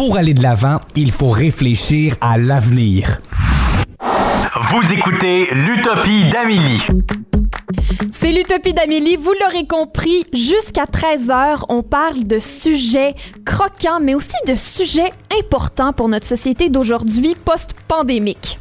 pour aller de l'avant, il faut réfléchir à l'avenir. Vous écoutez l'Utopie d'Amélie. C'est l'Utopie d'Amélie. Vous l'aurez compris, jusqu'à 13h, on parle de sujets croquants, mais aussi de sujets importants pour notre société d'aujourd'hui post-pandémique.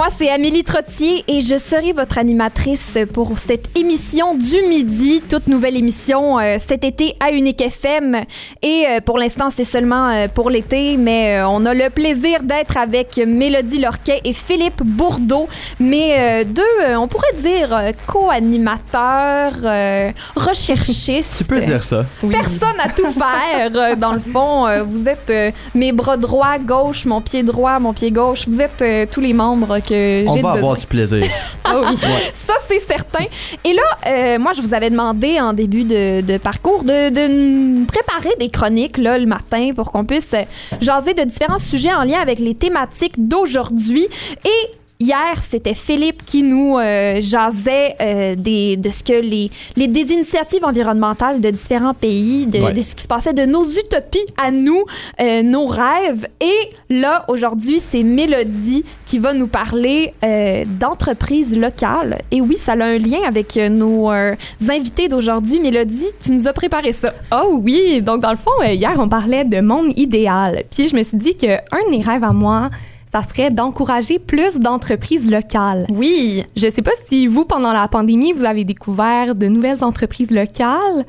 Moi, c'est Amélie Trottier et je serai votre animatrice pour cette émission du midi, toute nouvelle émission euh, cet été à Unique FM. Et euh, pour l'instant, c'est seulement euh, pour l'été, mais on a le plaisir d'être avec Mélodie Lorquet et Philippe Bourdeau, mais deux, on pourrait dire co-animateurs, recherchistes. Tu peux dire ça. Personne à tout faire, dans le fond. vous êtes mes bras droits, gauche, mon pied droit, mon pied gauche. Vous êtes tous les membres que On j'ai va besoin. avoir du plaisir. Ah oui, ça c'est certain. Et là, euh, moi je vous avais demandé en début de, de parcours de, de préparer des chroniques là, le matin pour qu'on puisse jaser de différents sujets en lien avec les thématiques d'aujourd'hui. Et Hier, c'était Philippe qui nous euh, jasait euh, des, de ce que les, les des initiatives environnementales de différents pays, de, Ouais. de ce qui se passait, de nos utopies à nous, euh, nos rêves. Et là, aujourd'hui, c'est Mélodie qui va nous parler euh, d'entreprises locales. Et oui, ça a un lien avec nos euh, invités d'aujourd'hui. Mélodie, tu nous as préparé ça. Oh oui, donc dans le fond, euh, hier, on parlait de monde idéal. Puis je me suis dit que un de mes rêves à moi, ça serait d'encourager plus d'entreprises locales. Oui. Je sais pas si vous, pendant la pandémie, vous avez découvert de nouvelles entreprises locales.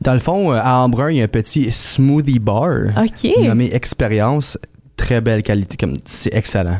Dans le fond, euh, à Embrun, il y a un petit smoothie bar OK. nommé Expérience. Très belle qualité. comme C'est excellent.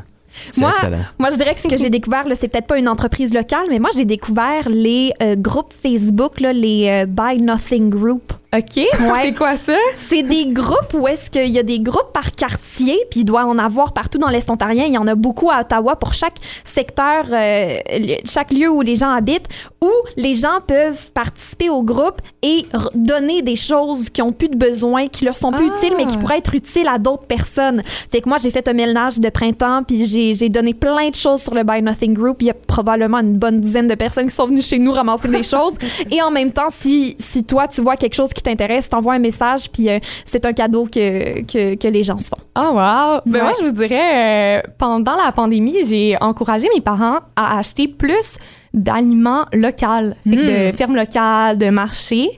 Moi, excellent. Moi, je dirais que ce que j'ai découvert, c'est peut-être pas une entreprise locale, mais moi, j'ai découvert les euh, groupes Facebook, là, les euh, Buy Nothing Group. OK. C'est quoi ça? C'est des groupes où est-ce qu'il y a des groupes par quartier, puis il doit en avoir partout dans l'Est ontarien. Il y en a beaucoup à Ottawa pour chaque secteur, euh, chaque lieu où les gens habitent, où les gens peuvent participer au groupe et donner des choses qui ont plus de besoin, qui leur sont plus Ah. utiles, mais qui pourraient être utiles à d'autres personnes. Fait que moi, j'ai fait un ménage de printemps, puis j'ai j'ai donné plein de choses sur le Buy Nothing Group. Il y a probablement une bonne dizaine de personnes qui sont venues chez nous ramasser des choses. Et en même temps, si, si toi, tu vois quelque chose qui t'intéresse, t'envoies un message, puis euh, c'est un cadeau que, que, que les gens se font. Oh wow! Ben Ouais. moi, je vous dirais, euh, pendant la pandémie, j'ai encouragé mes parents à acheter plus d'aliments locaux, de fermes locales, de marchés.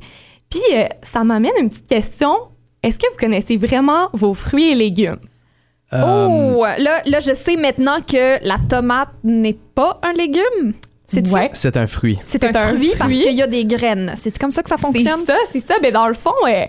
Puis euh, ça m'amène une petite question. Est-ce que vous connaissez vraiment vos fruits et légumes? Euh, Oh, là, là, je sais maintenant que la tomate n'est pas un légume. C'est Ouais. C'est un fruit. C'est un, C'est un fruit parce qu'il y a des graines. C'est comme ça que ça C'est fonctionne? ça, c'est ça. Ben dans le fond, euh,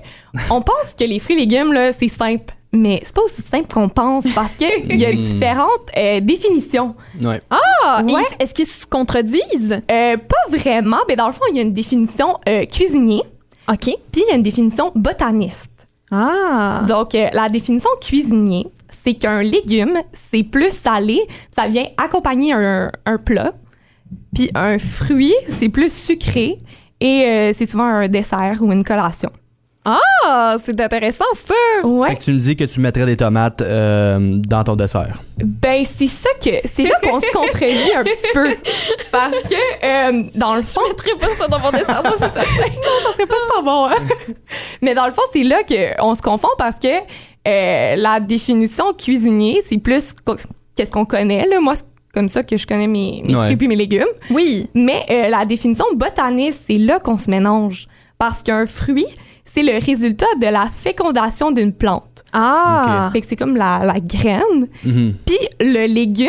on pense que les fruits et légumes, là, c'est simple. Mais c'est pas aussi simple qu'on pense parce qu'il y a différentes euh, définitions. Ouais. Ah, et Ouais. est-ce qu'ils se contredisent? Euh, pas vraiment. Ben dans le fond, il y a une définition euh, cuisinier, OK. puis il y a une définition botaniste. Ah. Donc, euh, la définition cuisinier, c'est qu'un légume, c'est plus salé, ça vient accompagner un, un plat. Puis un fruit, c'est plus sucré et euh, c'est souvent un dessert ou une collation. Ah, c'est intéressant ça. Fait Ouais. que tu me dis que tu mettrais des tomates euh, dans ton dessert. Ben, c'est ça que. C'est là qu'on se contredit un petit peu. Parce que, euh, dans le fond. Je mettrais pas ça dans mon dessin, ça, c'est certain. ça serait pas super bon. hein. Mais dans le fond, c'est là qu'on se confond parce que euh, la définition cuisinier, c'est plus qu'est-ce qu'on connaît. Là. Moi, c'est comme ça que je connais mes, mes Ouais. fruits puis mes légumes. Oui. Mais euh, la définition botaniste, c'est là qu'on se mélange. Parce qu'un fruit, c'est le résultat de la fécondation d'une plante. Ah. Fait que c'est comme la, la graine. Mhm. Puis le légume,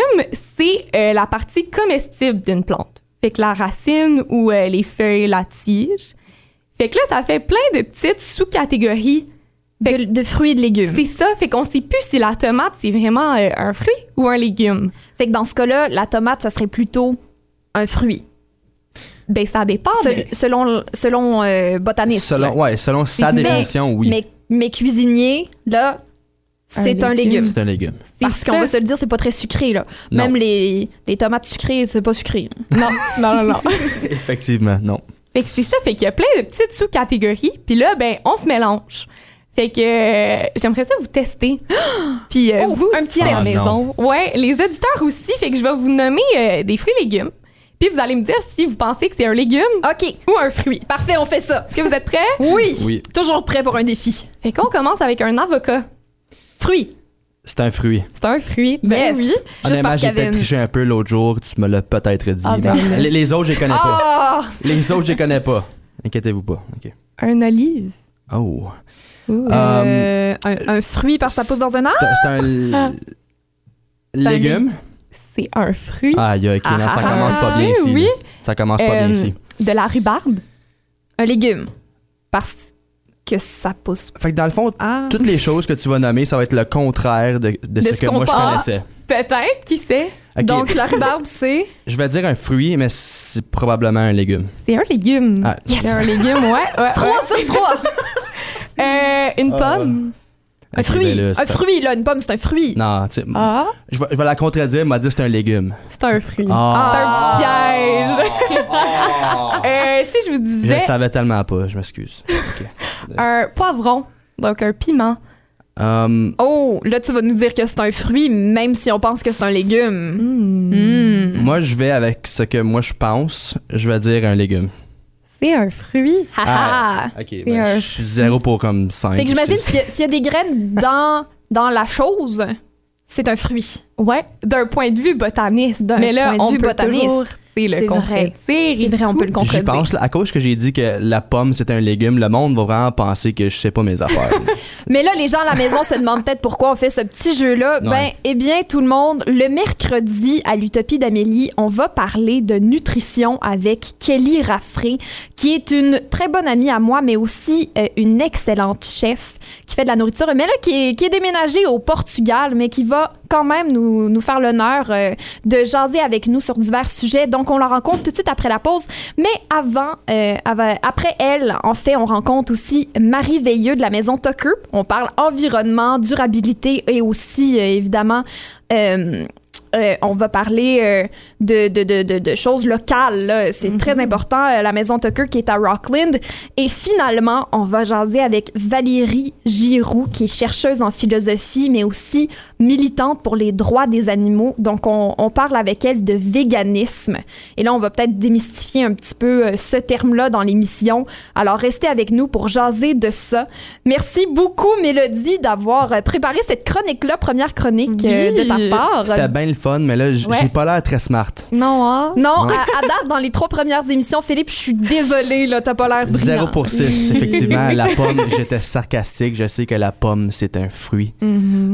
c'est euh, la partie comestible d'une plante. Fait que la racine ou euh, les feuilles, la tige. Fait que là, ça fait plein de petites sous-catégories. De, de fruits et de légumes. C'est ça, fait qu'on sait plus si la tomate, c'est vraiment euh, un fruit ou un légume. Fait que dans ce cas-là, la tomate, ça serait plutôt un fruit. Ben, ça dépend. Mais- selon selon euh, botaniste. Selon, ouais, selon sa Mais- définition, oui. Mais, mais cuisinier, là, c'est un, légume. C'est un légume. Parce qu'on va se le dire, c'est pas très sucré, là. Non. Même les, les tomates sucrées, c'est pas sucré. Non, non, non, non. Effectivement, non. Fait que c'est ça, fait qu'il y a plein de petites sous-catégories, puis là, ben, on se mélange. Fait que euh, j'aimerais ça vous tester. Puis euh, Oh, vous un petit à la test. maison. Ouais, les auditeurs aussi, fait que je vais vous nommer euh, des fruits et légumes. Puis vous allez me dire si vous pensez que c'est un légume OK. ou un fruit. Parfait, on fait ça. Est-ce que vous êtes prêts? Oui. Oui. Toujours prêt pour un défi. Fait qu'on commence avec un avocat. Fruit. C'est un fruit. C'est un fruit. Ben Yes. oui. Honnêtement, j'ai peut-être triché un peu l'autre jour. Tu me l'as peut-être dit. Ah, ben, les, les autres, je les connais pas. Ah! Les autres, je les connais pas. Inquiétez-vous pas. Un olive. Oh. Euh, un, un fruit parce que ça pousse dans un arbre? C'est un- c'est un l- Ah. légume? C'est un fruit. Aïe, ok, non, ça Ah, commence pas bien ici. oui. là. Ça commence pas bien Euh, ici. De la rhubarbe? Un légume. Parce que ça pousse. Fait que dans le fond, Ah. toutes les choses que tu vas nommer, ça va être le contraire de, de De ce ce que moi je connaissais. Peut-être, qui sait? Donc, la rhubarbe, c'est... Je vais dire un fruit, mais c'est probablement un légume. C'est un légume. Ah, Yes! C'est un légume, ouais. ouais, 3 sur 3! Euh, une Ah. pomme. Un fruit. là, un fruit, là. Une pomme, c'est un fruit. Non, tu sais, Ah, je, vais, je vais la contredire, elle m'a dit que c'est un légume. c'est un fruit. Ah, C'est un petit piège. Euh, si je vous je disais le savais tellement pas, je m'excuse. Un poivron, donc un piment. Um, Oh, là, tu vas nous dire que c'est un fruit, même si on pense que c'est un légume. Hmm. Hmm. Moi, je vais avec ce que moi je pense. Je vais dire un légume. C'est un fruit. Ha ha! Ok, un ben, je suis zéro pour comme 5. Fait que j'imagine s'il y, a- s'il y a des graines dans, dans la chose, c'est un fruit. Ouais, d'un point de vue botaniste. D'un Mais là, point de on vue peut botaniste. toujours c'est le vrai. contredire. C'est vrai, on peut le J'y contredire. pense, là, à cause que j'ai dit que la pomme c'est un légume, le monde va vraiment penser que je sais pas mes affaires. Mais là, les gens à la maison se demandent peut-être pourquoi on fait ce petit jeu-là. Ben, eh bien, tout le monde, le mercredi à l'Utopie d'Amélie, on va parler de nutrition avec Kelly Raffray, qui est une très bonne amie à moi, mais aussi euh, une excellente chef qui fait de la nourriture, mais là, qui est, qui est déménagée au Portugal, mais qui va quand même nous, nous faire l'honneur euh, de jaser avec nous sur divers sujets. Donc, on la rencontre tout de suite après la pause. Mais avant, euh, après elle, en fait, on rencontre aussi Marie Veilleux de la Maison Tucker. On parle environnement, durabilité et aussi, euh, évidemment, euh, euh, on va parler euh, de, de, de, de, choses locales. C'est très important, euh, la maison Tucker qui est à Rockland. Et finalement, on va jaser avec Valérie Giroux, qui est chercheuse en philosophie, mais aussi militante pour les droits des animaux. Donc, on, on parle avec elle de véganisme. Et là, on va peut-être démystifier un petit peu euh, ce terme-là dans l'émission. Alors, restez avec nous pour jaser de ça. Merci beaucoup, Mélodie, d'avoir euh, préparé cette chronique-là, première chronique euh, Oui. de ta part. C'était bien le fun, mais là, j- Ouais. j'ai pas l'air très smart. Non, hein? Non, Ouais. à, à date, dans les trois premières émissions, Philippe, je suis désolée, là, t'as pas l'air brillant. 0 pour 6, effectivement. La pomme, j'étais sarcastique. Je sais que la pomme, c'est un fruit.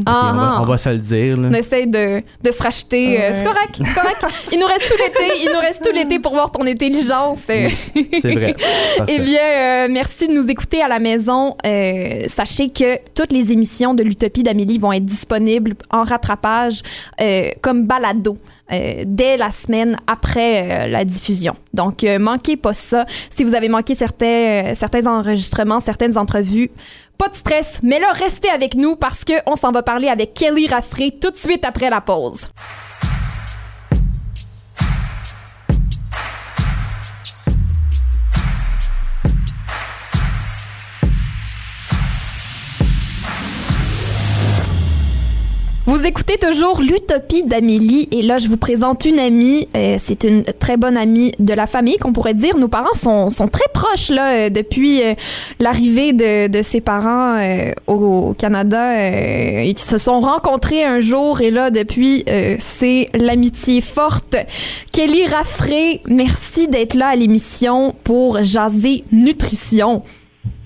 Ah, va, on va se le dire. là. On essaie de, de se racheter. euh, Ouais. C'est correct, c'est correct. Il nous reste tout l'été, il nous reste tout l'été pour voir ton intelligence. C'est vrai. Parfait. Eh bien, euh, merci de nous écouter à la maison. Euh, sachez que toutes les émissions de l'Utopie d'Amélie vont être disponibles en rattrapage euh, comme balado. euh, dès la semaine après euh, la diffusion. Donc, euh, manquez pas ça. Si vous avez manqué certains, euh, certains enregistrements, certaines entrevues, pas de stress, mais là, restez avec nous parce qu'on s'en va parler avec Kelly Raffray tout de suite après la pause. Vous écoutez toujours l'Utopie d'Amélie et là je vous présente une amie. Euh, c'est une très bonne amie de la famille qu'on pourrait dire. Nos parents sont, sont très proches là euh, depuis euh, l'arrivée de, de ses parents au Canada. Ils se sont rencontrés un jour et là depuis c'est l'amitié forte. Kelly Raffray, merci d'être là à l'émission pour jaser nutrition.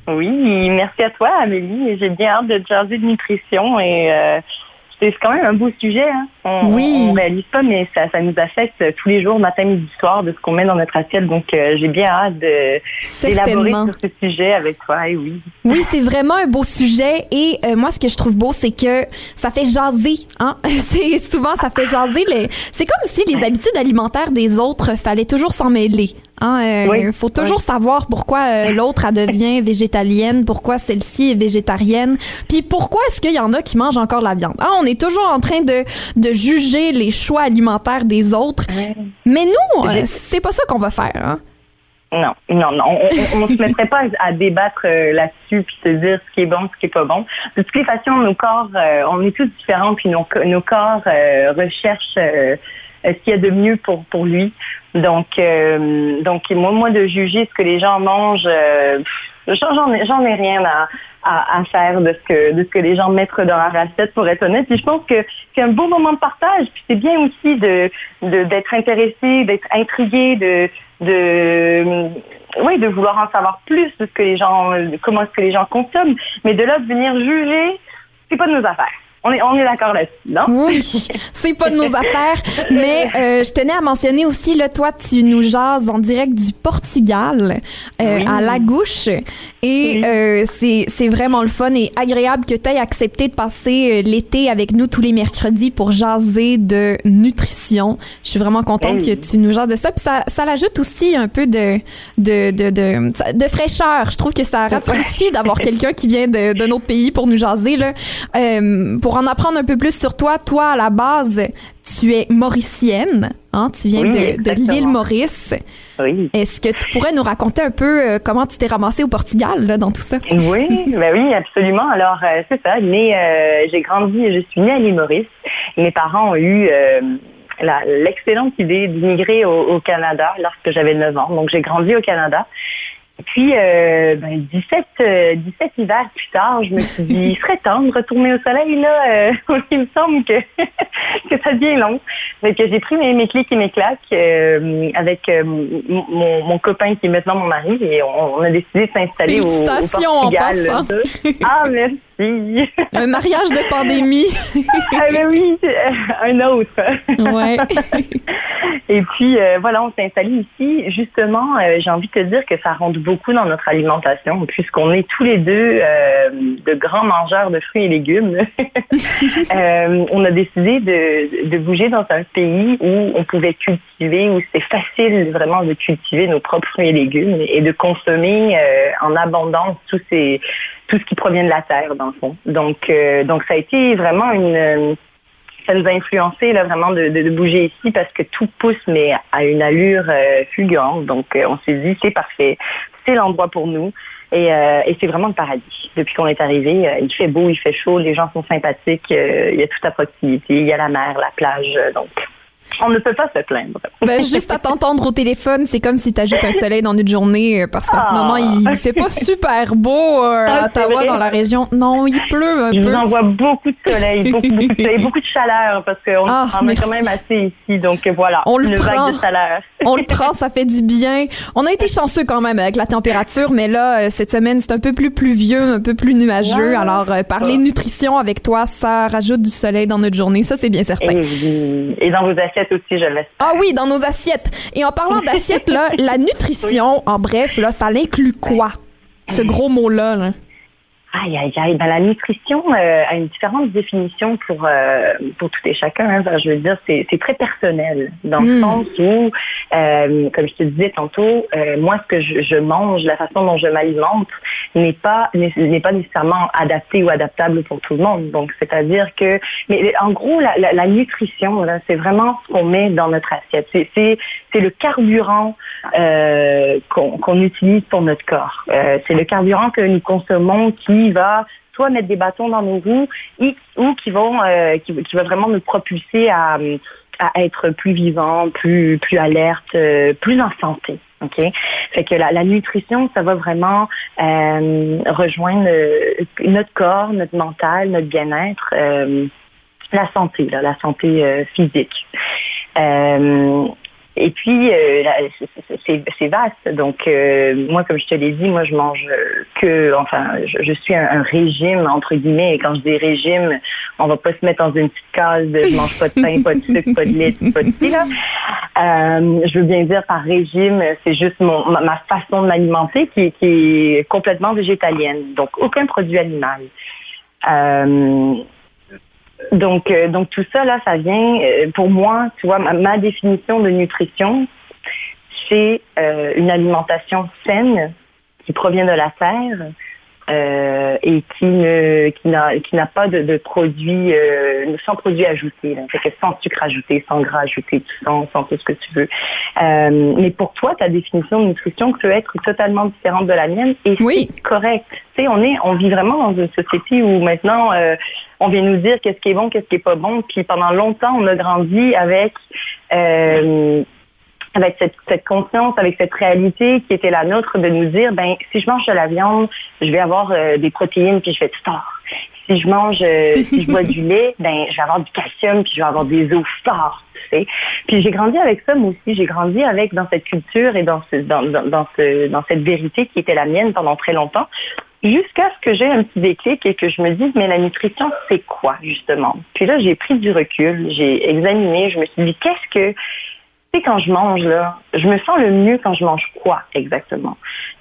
Oui, merci à toi, Amélie. J'ai bien hâte de jaser de nutrition et c'est quand même un beau sujet. Hein. On, Oui. on réalise pas, mais ça, ça nous affecte tous les jours, matin, midi, soir, de ce qu'on met dans notre assiette. Donc, euh, j'ai bien hâte de d'élaborer Certainement. sur ce sujet avec toi. Et oui. Oui, c'est vraiment un beau sujet et euh, moi ce que je trouve beau c'est que ça fait jaser hein. C'est souvent ça fait jaser les c'est comme si les habitudes alimentaires des autres fallait toujours s'en mêler. Hein, euh, Oui. faut toujours savoir pourquoi euh, l'autre devient végétalienne, pourquoi celle-ci est végétarienne, puis pourquoi est-ce qu'il y en a qui mangent encore la viande? Hein, on est toujours en train de de juger les choix alimentaires des autres. Mais nous, euh, c'est pas ça qu'on va faire hein. Non, non, non. On, on se mettrait pas à débattre euh, là-dessus puis se dire ce qui est bon, ce qui est pas bon. De toutes les façons, nos corps, euh, on est tous différents puis nos, nos corps euh, recherchent ce qu'il y a de mieux pour pour lui. Donc donc moi moi de juger ce que les gens mangent, j'en ai ai rien à à, faire de ce que de ce que les gens mettent dans la recette pour être honnête. Puis je pense que c'est un beau moment de partage. Puis c'est bien aussi de d'être intéressé, d'être intrigué, de de oui, de vouloir en savoir plus de ce que les gens, comment est-ce que les gens consomment. Mais de là de venir juger, c'est pas de nos affaires. On est, on est d'accord là-dessus, non? Oui, c'est pas de nos affaires. Mais euh, je tenais à mentionner aussi, là, toi, tu nous jases en direct du Portugal, euh, à La Gouche. Et euh, c'est vraiment le fun et agréable que tu aies accepté de passer euh, l'été avec nous tous les mercredis pour jaser de nutrition. Je suis vraiment contente que tu nous jases de ça. Puis ça, ça l'ajoute aussi un peu de, de, de, de, de, fraîcheur. Je trouve que ça rafraîchit d'avoir quelqu'un qui vient d'un autre pays pour nous jaser. Là. Euh, pour en apprendre un peu plus sur toi, toi, à la base, tu es mauricienne. Hein? Tu viens de, de l'île Maurice. Est-ce que tu pourrais nous raconter un peu euh, comment tu t'es ramassé au Portugal là, dans tout ça? Oui, ben oui, absolument. Alors, euh, c'est ça. Euh, j'ai grandi je suis née à l'île Maurice. Mes parents ont eu l'excellente idée d'immigrer au, au, Canada lorsque j'avais 9 ans. Donc, j'ai grandi au Canada. Et puis, euh, ben, 17, 17 euh, hivers plus tard, je me suis dit, il serait temps de retourner au soleil, là. Euh, il me semble que, que ça devient long. Donc, j'ai pris mes, mes clics et mes claques avec mon, mon, copain qui est maintenant mon mari et on, a décidé de s'installer au, au Portugal. En ah, merci. Un mariage de pandémie. ah ben oui, un autre. ouais. Et puis, voilà, on s'est installé ici. Justement, j'ai envie de te dire que ça rentre beaucoup dans notre alimentation, puisqu'on est tous les deux euh, de grands mangeurs de fruits et légumes. Euh, on a décidé de, bouger dans un pays où on pouvait cultiver, où c'était facile vraiment de cultiver nos propres fruits et légumes et de consommer euh, en abondance tous ces, tout ce qui provient de la terre, dans le fond. Donc, donc ça a été vraiment une ça nous a influencé là, vraiment de, bouger ici parce que tout pousse, mais à une allure fulgurante. Donc, on s'est dit, c'est parfait c'est l'endroit pour nous. Euh, et, c'est vraiment le paradis. Depuis qu'on est arrivé, euh, il fait beau, il fait chaud, les gens sont sympathiques, euh, il y a tout à proximité, il y a la mer, la plage, donc on ne peut pas se plaindre. Ben, juste à t'entendre au téléphone, c'est comme si tu ajoutes un soleil dans une journée, parce qu'en ce moment, il ah. fait pas super beau à Ottawa, dans la région. Non, il pleut un Je peu. vous envoie beaucoup de soleil, beaucoup, beaucoup, de, soleil, beaucoup de chaleur, parce qu'on ah, en a quand même assez ici. Donc voilà, on le prend. de chaleur. On le prend, ça fait du bien. On a été chanceux quand même avec la température, mais là, euh, cette semaine, c'est un peu plus pluvieux, un peu plus nuageux. Alors, euh, parler nutrition avec toi, ça rajoute du soleil dans notre journée. Ça, c'est bien certain. Et, dans vos assiettes aussi, je l'espère. Ah oui, dans nos assiettes. Et en parlant d'assiettes, là, la nutrition, en bref, là, ça l'inclut quoi? Ce gros mot-là, là. Aïe, aïe, aïe. Ben, la nutrition euh, a une différente définition pour, euh, pour tout et chacun. Hein. je veux dire, c'est très personnel, dans le hmm. sens où, euh, comme je te disais tantôt, moi, ce que je, mange, la façon dont je m'alimente, n'est pas n'est pas nécessairement adapté ou adaptable pour tout le monde. Donc, c'est-à-dire que, mais en gros, la, la, nutrition, c'est vraiment ce qu'on met dans notre assiette. C'est le carburant qu'on utilise pour notre corps. c'est le carburant que nous consommons qui va soit mettre des bâtons dans nos roues ou qui vont euh, qui, va vraiment nous propulser à, être plus vivant, plus plus alerte, euh, plus en santé. OK? Fait que la, nutrition, ça va vraiment euh, rejoindre notre corps, notre mental, notre bien-être, la santé, la santé physique. Et puis, euh, c'est vaste. Donc, euh, moi, comme je te l'ai dit, moi, je mange que, enfin, je, suis un, régime, entre guillemets. Et quand je dis régime, on va pas se mettre dans une petite case de je mange pas de pain, pas de sucre, pas de lait, pas de ci, là. Euh, je veux bien dire par régime, c'est juste mon, ma, façon de m'alimenter qui, qui, est complètement végétalienne. Donc, aucun produit animal. Donc, euh, donc tout ça, là, ça vient, euh, pour moi, tu vois, ma, définition de nutrition, c'est euh, une alimentation saine qui provient de la terre, euh, et qui ne qui n'a qui n'a pas de, de produits euh, sans produits ajoutés. Là. Fait que sans sucre ajouté, sans gras ajouté, sans, sans tout ce que tu veux. Euh, mais pour toi, ta définition de nutrition peut être totalement différente de la mienne et Oui. c'est correct. Tu sais, on est on vit vraiment dans une société où maintenant euh, on vient nous dire qu'est-ce qui est bon, qu'est-ce qui est pas bon. Puis pendant longtemps, on a grandi avec euh, avec cette, cette conscience, avec cette réalité qui était la nôtre de nous dire, ben si je mange de la viande, je vais avoir euh, des protéines puis je vais être fort. Si je mange, euh, si je bois du lait, ben je vais avoir du calcium puis je vais avoir des os forts. Tu sais. Puis j'ai grandi avec ça moi aussi. J'ai grandi avec dans cette culture et dans ce, dans, dans, ce, dans cette vérité qui était la mienne pendant très longtemps. Jusqu'à ce que j'ai un petit déclic et que je me dise, mais la nutrition, c'est quoi, justement? Puis là, j'ai pris du recul, j'ai examiné, je me suis dit, qu'est-ce que, sais, quand je mange, là, je me sens le mieux quand je mange quoi, exactement?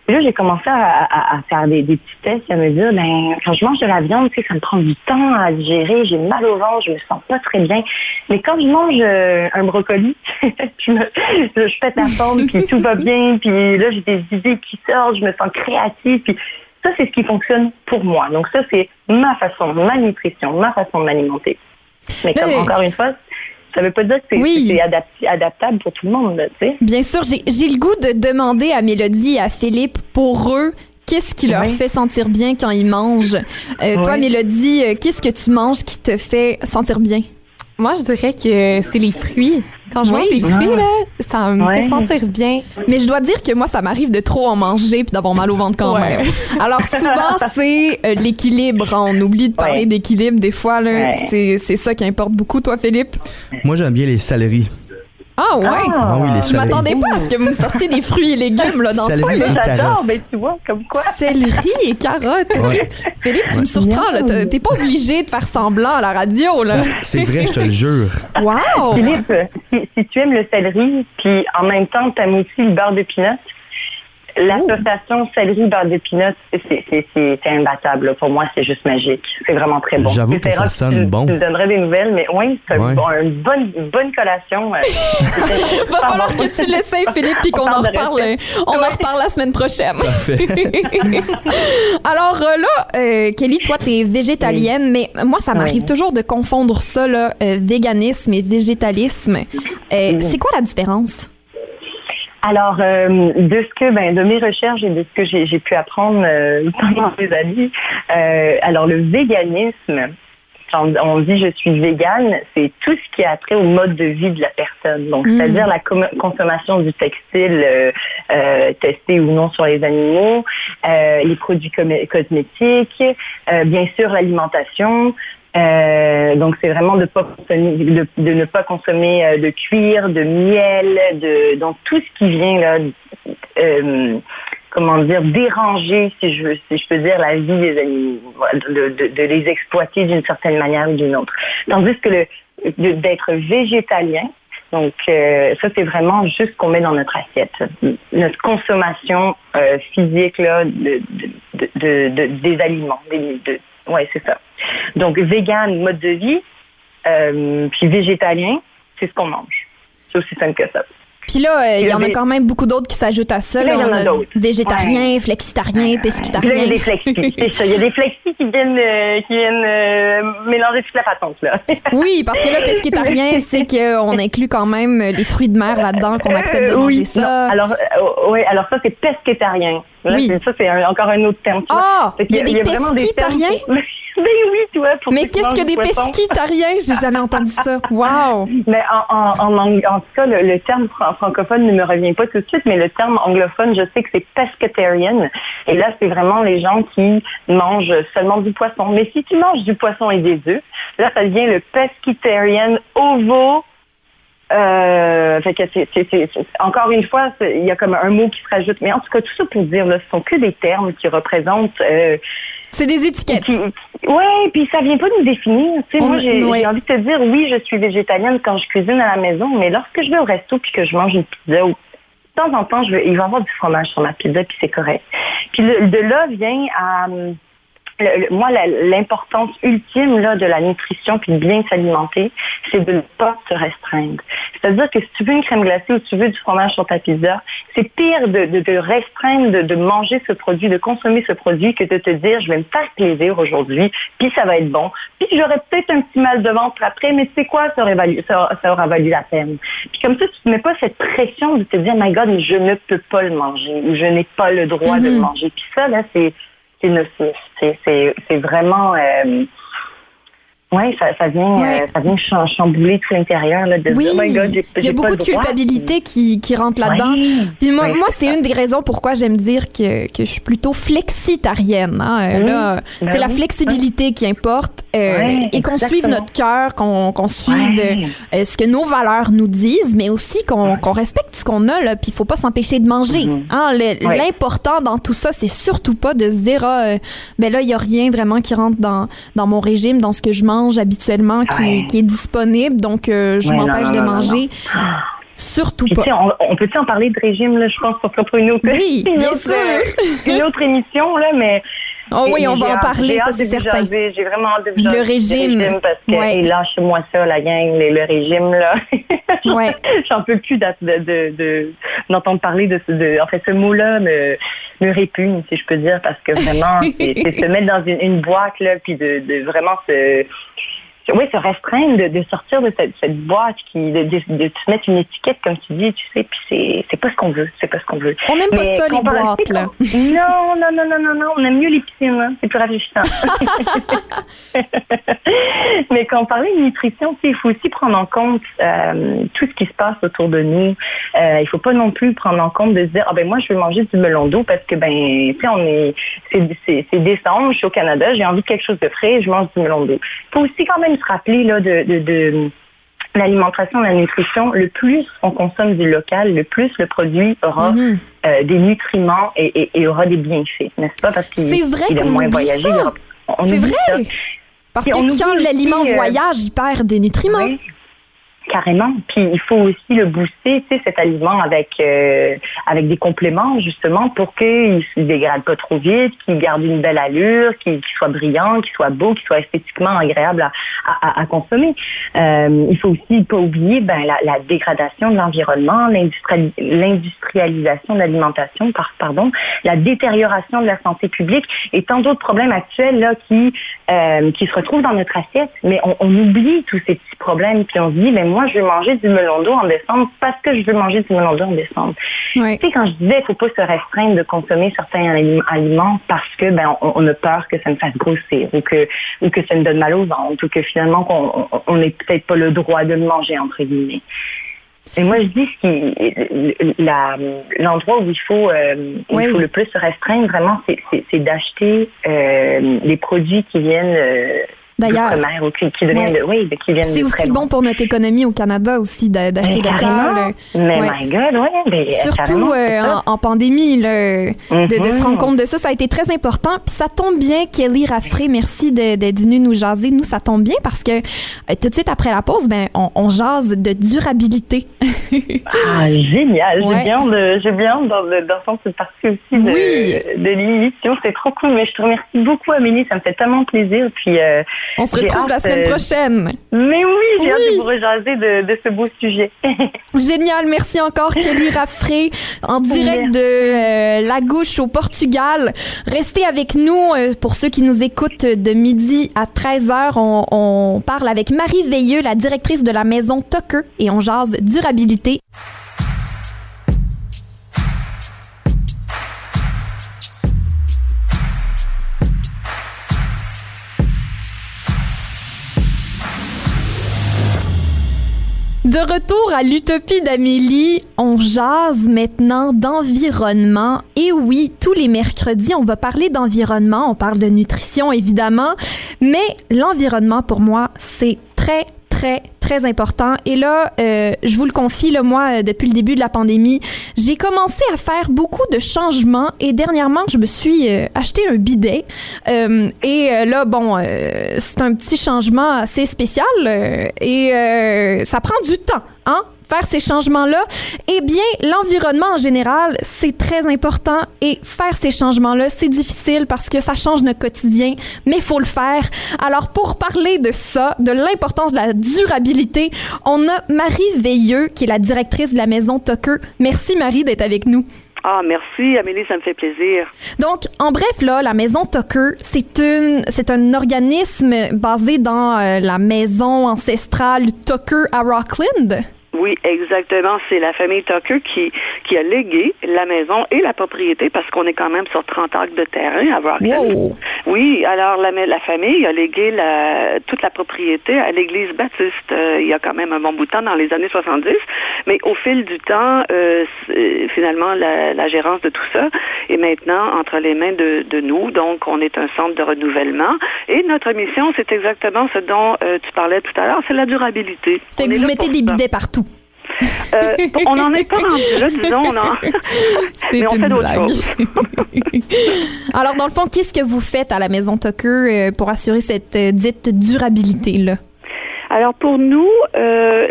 Puis là, j'ai commencé à, à- à faire des, des petits tests et à me dire, ben, quand je mange de la viande, tu sais, ça me prend du temps à digérer, j'ai mal au ventre, je me sens pas très bien. Mais quand je mange euh, un brocoli, je, me, je, je pète la forme, puis tout va bien, puis là, j'ai des idées qui sortent, je me sens créative, puis ça, c'est ce qui fonctionne pour moi. Donc ça, c'est ma façon, ma nutrition, ma façon de m'alimenter. Mais comme encore une fois, ça veut pas dire que c'est Oui. adaptable pour tout le monde, tu sais. Bien sûr, j'ai le goût de demander à Mélodie et à Philippe, pour eux, qu'est-ce qui leur Oui. fait sentir bien quand ils mangent. Euh, Toi. Mélodie, euh, qu'est-ce que tu manges qui te fait sentir bien? Moi, je dirais que c'est les fruits. Quand je Oui. mange des fruits, là, ça me Ouais. fait sentir bien. Mais je dois dire que moi, ça m'arrive de trop en manger puis d'avoir mal au ventre quand Ouais. même. Alors souvent, c'est euh, l'équilibre. On oublie de parler Ouais. d'équilibre des fois. là. Ouais. C'est c'est ça qui importe beaucoup, toi, Philippe? Moi, j'aime bien les céleris. Ah ouais? Ah oui, les Je céleris. m'attendais pas à ce que vous me sortiez des fruits et légumes là, dans Céleri et ça. Mais j'adore, carottes. mais tu vois, comme quoi. Céleri et carottes. ok. Ouais. Philippe, tu me surprends. là. T'as- T'es pas obligé de faire semblant à la radio. là. C'est vrai, je te le jure. Wow! Philippe, si, si tu aimes le céleri, puis en même temps, tu aimes aussi le beurre de pinot, l'association céleri-beurre de pinot, c'est- c'est c'est- c'est imbattable. là. Pour moi, c'est juste magique. C'est vraiment très bon. J'avoue que ça sonne tu- bon. Tu me donnerais des nouvelles, mais oui, c'est Ouais. une, bonne, bonne collation. euh, Va falloir que tu l'essayes, Philippe, puis qu'on On en reparle. recette. On en reparle la semaine prochaine. Parfait. Alors euh, là, euh, Kelly, toi, t'es végétalienne, mais moi, ça m'arrive Oui. toujours de confondre ça, là, euh, véganisme et végétalisme. Euh, C'est quoi la différence? Alors, euh, de ce que, ben, de mes recherches et de ce que j'ai pu apprendre euh, pendant mes années, euh, alors le véganisme, quand on dit je suis végane, c'est tout ce qui a trait au mode de vie de la personne. Donc, Mm. c'est-à-dire la consommation du textile euh, testé ou non sur les animaux, les produits cosmétiques, bien sûr l'alimentation. Euh, donc c'est vraiment de pas consommer, de, de ne pas consommer euh, de cuir, de miel, de donc tout ce qui vient là, euh, comment dire déranger si je si je peux dire la vie des animaux, de, de- de les exploiter d'une certaine manière ou d'une autre. Tandis que d'être végétalien, donc euh, ça c'est vraiment juste qu'on met dans notre assiette, notre consommation euh, physique là de- des aliments, des, ouais c'est ça. Donc vegan mode de vie, euh, puis végétalien, c'est ce qu'on mange. C'est aussi simple que ça. Puis là, euh, il y en a quand même beaucoup d'autres qui s'ajoutent à ça. Là, là. il y en a d'autres. végétarien, flexitarien, Puis là, il y a des flexis, c'est ça. Il y a des flexis qui viennent, euh, qui viennent euh, mélanger toute la patente, là. Oui, parce que là, pesquitarien, c'est qu'on inclut quand même les fruits de mer là-dedans, qu'on accepte de manger oui, ça. non, alors, ouais, alors ça, c'est pesquétarien. Là, Oui. Ça, c'est encore un autre terme. Ah, il y a des pesquitariens? Ben oui, toi. Pour Mais qu'est-ce que des pesquitariens? J'ai jamais entendu ça. Wow! Mais en, en, en, en tout cas, le, le terme fran- francophone ne me revient pas tout de suite, mais le terme anglophone, je sais que c'est pescatarian. Et là, c'est vraiment les gens qui mangent seulement du poisson. Mais si tu manges du poisson et des œufs, là, ça devient le pescatarian ovo. Euh, fait que c'est, c'est- c'est- c'est- encore une fois, il y a comme un mot qui se rajoute. Mais en tout cas, tout ça pour dire, là, ce sont que des termes qui représentent euh, C'est des étiquettes. ouais, puis ça vient pas nous définir. On- moi, j'ai ouais. envie de te dire, oui, je suis végétalienne quand je cuisine à la maison, mais lorsque je vais au resto puis que je mange une pizza, ou de temps en temps, je il va y avoir du fromage sur ma pizza puis c'est correct. Puis le- de là vient à, le- le- moi, l'importance ultime là, de la nutrition puis de bien s'alimenter, c'est de ne pas se restreindre. C'est-à-dire que si tu veux une crème glacée ou tu veux du fromage sur ta pizza, c'est pire de, de, de restreindre, de, de manger ce produit, de consommer ce produit que de te dire, je vais me faire plaisir aujourd'hui, puis ça va être bon, puis j'aurai peut-être un petit mal de ventre après, mais tu sais quoi, ça, aurait valu, ça, ça aura valu la peine. Puis comme ça, tu ne mets pas cette pression de te dire, my God, mais je ne peux pas le manger ou je n'ai pas le droit de le manger. Puis ça, là, c'est c'est vraiment... Euh, oui, ça, ça vient, Ouais. euh, ça vient cham- chambouler tout l'intérieur là, de Oui, dire, oh my God, j'ai- il y a beaucoup de culpabilité qui, qui rentre là-dedans. Oui. Puis moi, moi c'est une des raisons pourquoi j'aime dire que, que je suis plutôt flexitarienne. hein. Euh, Là, ben c'est la flexibilité qui importe euh, et qu'on suive notre cœur, qu'on qu'on suive Ouais. euh, ce que nos valeurs nous disent, mais aussi qu'on qu'on respecte ce qu'on a. là. Puis il faut pas s'empêcher de manger. Mhm. hein. L'important dans tout ça, c'est surtout pas de se dire, ah, ben là, il y a rien vraiment qui rentre dans, dans mon régime, dans ce que je mange habituellement, qui, Ouais. qui est disponible. Donc, euh, je Ouais, m'empêche non, de non, non, manger. Surtout Puis, pas. on, on peut-tu en parler de régime, là, je pense, pour, pour une autre, Oui, une bien autre, sûr. euh, une autre émission, là, mais. Oh oui, on va en parler, ça c'est certain. J'ai vraiment hâte de Le régime. Parce que, Ouais. lâchez-moi ça, la gang, le, le régime, là. Ouais. J'en peux plus d'être- de, de, de- d'entendre parler de ce, de, en fait, ce mot-là me, me répugne, si je peux dire, parce que vraiment, c'est, se mettre dans une, une boîte, là, puis de, de vraiment se, oui, se restreindre, de, de sortir de cette, cette boîte, qui, de, de, de se mettre une étiquette, comme tu dis, tu sais, puis c'est, pas ce qu'on veut, c'est pas ce qu'on veut. On n'aime pas ça, les boîtes, là. Non, non, non, non, non, non, on aime mieux les piscines, hein. c'est plus rafraîchissant. Mais quand on parlait de nutrition, il faut aussi prendre en compte euh, tout ce qui se passe autour de nous. Euh, il faut pas non plus prendre en compte de se dire, ah ben moi, je veux manger du melon d'eau parce que, ben, tu sais, on est, c'est décembre, je suis au Canada, j'ai envie de quelque chose de frais, je mange du melon d'eau. Il faut aussi quand même se rappeler, là, de, de, de l'alimentation, la nutrition, le plus on consomme du local, le plus le produit aura Mhm. euh, des nutriments et, et- et aura des bienfaits, n'est-ce pas? Parce qu'il qu'on moins voyagé. C'est vrai. ça. Parce que quand l'aliment euh, voyage, il perd des nutriments. Oui, carrément. Puis il faut aussi le booster, tu sais, cet aliment avec euh, avec des compléments justement pour qu'il ne se dégrade pas trop vite, qu'il garde une belle allure, qu'il soit brillant, qu'il soit beau, qu'il soit esthétiquement agréable à, à- consommer. Euh, il faut aussi pas oublier ben, la, dégradation de l'environnement, l'industriali- l'industrialisation de l'alimentation, par- pardon, la détérioration de la santé publique et tant d'autres problèmes actuels là qui euh, qui se retrouvent dans notre assiette, mais on, oublie tous ces petits problèmes puis on se dit, ben moi je veux manger du melon d'eau en décembre parce que je veux manger du melon d'eau en décembre. Tu sais, quand je disais, il faut pas se restreindre de consommer certains ali- aliments parce que ben on, on a peur que ça me fasse grossir ou que ou que ça me donne mal au ventre ou que finalement qu'on on- n'ait peut-être pas le droit de le manger entre guillemets. Et moi, je dis ce qui, la- l'endroit où il faut, euh, où Oui. il faut le plus se restreindre, vraiment, c'est, d'acheter euh, des produits qui viennent euh, D'ailleurs. d'outre-mer ou qui, qui deviennent Ouais. de, oui, de- qui viennent C'est aussi bon pour notre économie au Canada aussi d'a- d'acheter local. Mais Ouais. my God, ouais. ben, Surtout euh, en, en pandémie, là, de, de se Mhm. rendre compte de ça, ça a été très important. Puis ça tombe bien, Kelly Raffray, merci d'être venue nous jaser. Nous, ça tombe bien parce que euh, tout de suite après la pause, ben, on, on jase de durabilité. Ah, génial. Ouais. J'ai bien de, j'ai bien d'en- d'entendre cette partie aussi de, Oui. de l'émission. C'est trop cool. Mais je te remercie beaucoup, Amélie. Ça me fait tellement plaisir. Puis, euh, On se retrouve la hâte, semaine prochaine. mais oui, j'ai hâte Oui. de vous rejaser de, de ce beau sujet. Génial, merci encore Kelly Raffray en direct de euh, La Gauche au Portugal. Restez avec nous euh, pour ceux qui nous écoutent de midi à 13h. On, on parle avec Marie Veilleux, la directrice de la maison Tucker et on jase durabilité. De retour à l'utopie d'Amélie, on jase maintenant d'environnement. Et oui, tous les mercredis, on va parler d'environnement, on parle de nutrition évidemment, mais l'environnement pour moi, c'est très très très important. Et là euh, je vous le confie là, moi euh, depuis le début de la pandémie j'ai commencé à faire beaucoup de changements et dernièrement je me suis euh, acheté un bidet. Et là bon c'est un petit changement assez spécial et ça prend du temps hein faire ces changements-là? Eh bien, l'environnement en général, c'est très important et faire ces changements-là, c'est difficile parce que ça change notre quotidien, mais il faut le faire. Alors, pour parler de ça, de l'importance de la durabilité, on a Marie Veilleux, qui est la directrice de la maison Tucker. Merci Marie d'être avec nous. Ah, merci, Amélie, ça me fait plaisir. Donc, en bref, là, la maison Tucker, c'est une, c'est un organisme basé dans euh, la maison ancestrale Tucker à Rockland. Oui, exactement. C'est la famille Tucker qui, qui a légué la maison et la propriété parce qu'on est quand même sur 30 acres de terrain à Rockland. Oui, alors la, la famille a légué la, toute la propriété à l'église baptiste euh, il y a quand même un bon bout de temps dans les années 70. Mais au fil du temps, euh, finalement, la, la, gérance de tout ça est maintenant entre les mains de, de, nous. Donc, on est un centre de renouvellement. Et notre mission, c'est exactement ce dont euh, tu parlais tout à l'heure, c'est la durabilité. Fait que vous mettez des bidets partout. Euh, on n'en est pas rendu là, disons. On en... C'est une blague. Alors, dans le fond, qu'est-ce que vous faites à la Maison Tucker euh, pour assurer cette euh, dite durabilité-là? Alors pour nous, euh,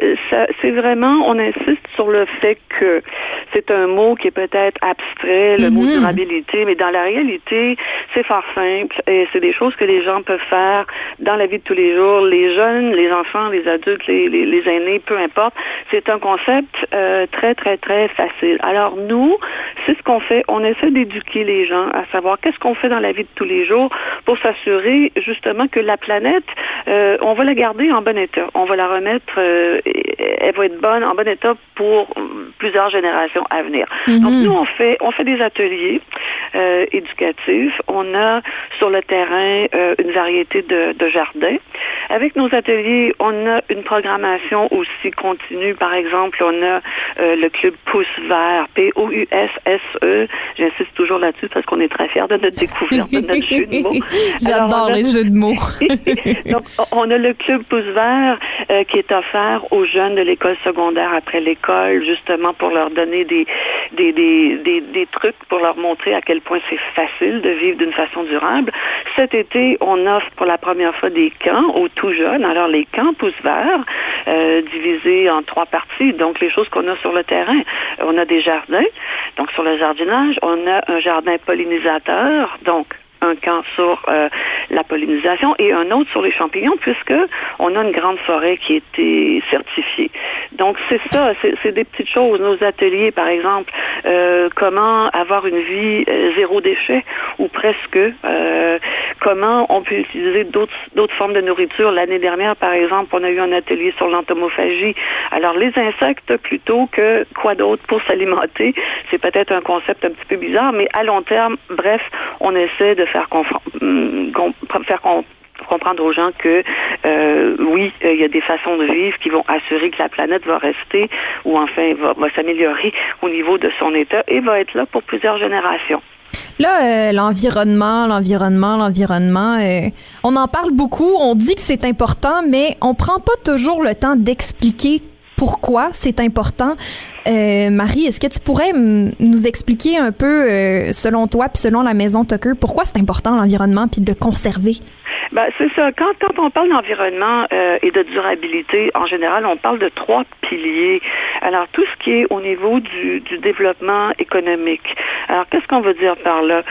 c'est vraiment, on insiste sur le fait que c'est un mot qui est peut-être abstrait, le mot Mhm. durabilité, mais dans la réalité, c'est fort simple et c'est des choses que les gens peuvent faire dans la vie de tous les jours. Les jeunes, les enfants, les adultes, les, les, les aînés, peu importe. C'est un concept euh, très, très, très facile. Alors nous, c'est ce qu'on fait. On essaie d'éduquer les gens à savoir qu'est-ce qu'on fait dans la vie de tous les jours pour s'assurer justement que la planète, euh, on va la garder en bon état. On va la remettre, euh, elle va être bonne, en bon état pour plusieurs générations à venir. Mhm. Donc nous, on fait, on fait des ateliers euh, éducatifs. On a sur le terrain euh, une variété de, de jardins. Avec nos ateliers, on a une programmation aussi continue. Par exemple, on a le club Pouce Vert, P-O-U-S-S-E. J'insiste toujours là-dessus parce qu'on est très fiers de notre découverte, de notre jeu de mots. J'adore a- les jeux de mots. donc, on a le club Pouce Vert euh, qui est offert aux jeunes de l'école secondaire après l'école, justement pour leur donner des, trucs pour leur montrer à quel point c'est facile de vivre d'une façon durable. Cet été, on offre pour la première fois des camps aux tout jeunes. Alors, les camps Pouce Vert, euh, divisés en trois parties. Donc, les choses qu'on a sur le terrain. On a des jardins. Donc, sur le jardinage, on a un jardin pollinisateur. Donc, un camp sur euh, la pollinisation et un autre sur les champignons puisque on a une grande forêt qui a été certifiée. Donc c'est ça, c'est des petites choses. Nos ateliers, par exemple, euh, comment avoir une vie euh, zéro déchet ou presque. euh, comment on peut utiliser d'autres formes de nourriture. L'année dernière, par exemple, on a eu un atelier sur l'entomophagie. Alors les insectes plutôt que quoi d'autre pour s'alimenter, c'est peut-être un concept un petit peu bizarre, mais à long terme, bref, on essaie de faire, hum, comprendre aux gens que euh, oui, euh, il y a des façons de vivre qui vont assurer que la planète va rester ou enfin va s'améliorer au niveau de son état et va être là pour plusieurs générations. Là, euh, l'environnement, l'environnement, l'environnement, euh, on en parle beaucoup, on dit que c'est important, mais on prend pas toujours le temps d'expliquer pourquoi c'est important. Euh, Marie, est-ce que tu pourrais nous expliquer un peu, euh, selon toi, puis selon la maison Tucker, pourquoi c'est important l'environnement, puis de le conserver? Ben, c'est ça. Quand, on parle d'environnement euh, et de durabilité, en général, on parle de trois piliers. Alors, tout ce qui est au niveau du, développement économique. Alors, qu'est-ce qu'on veut dire par là?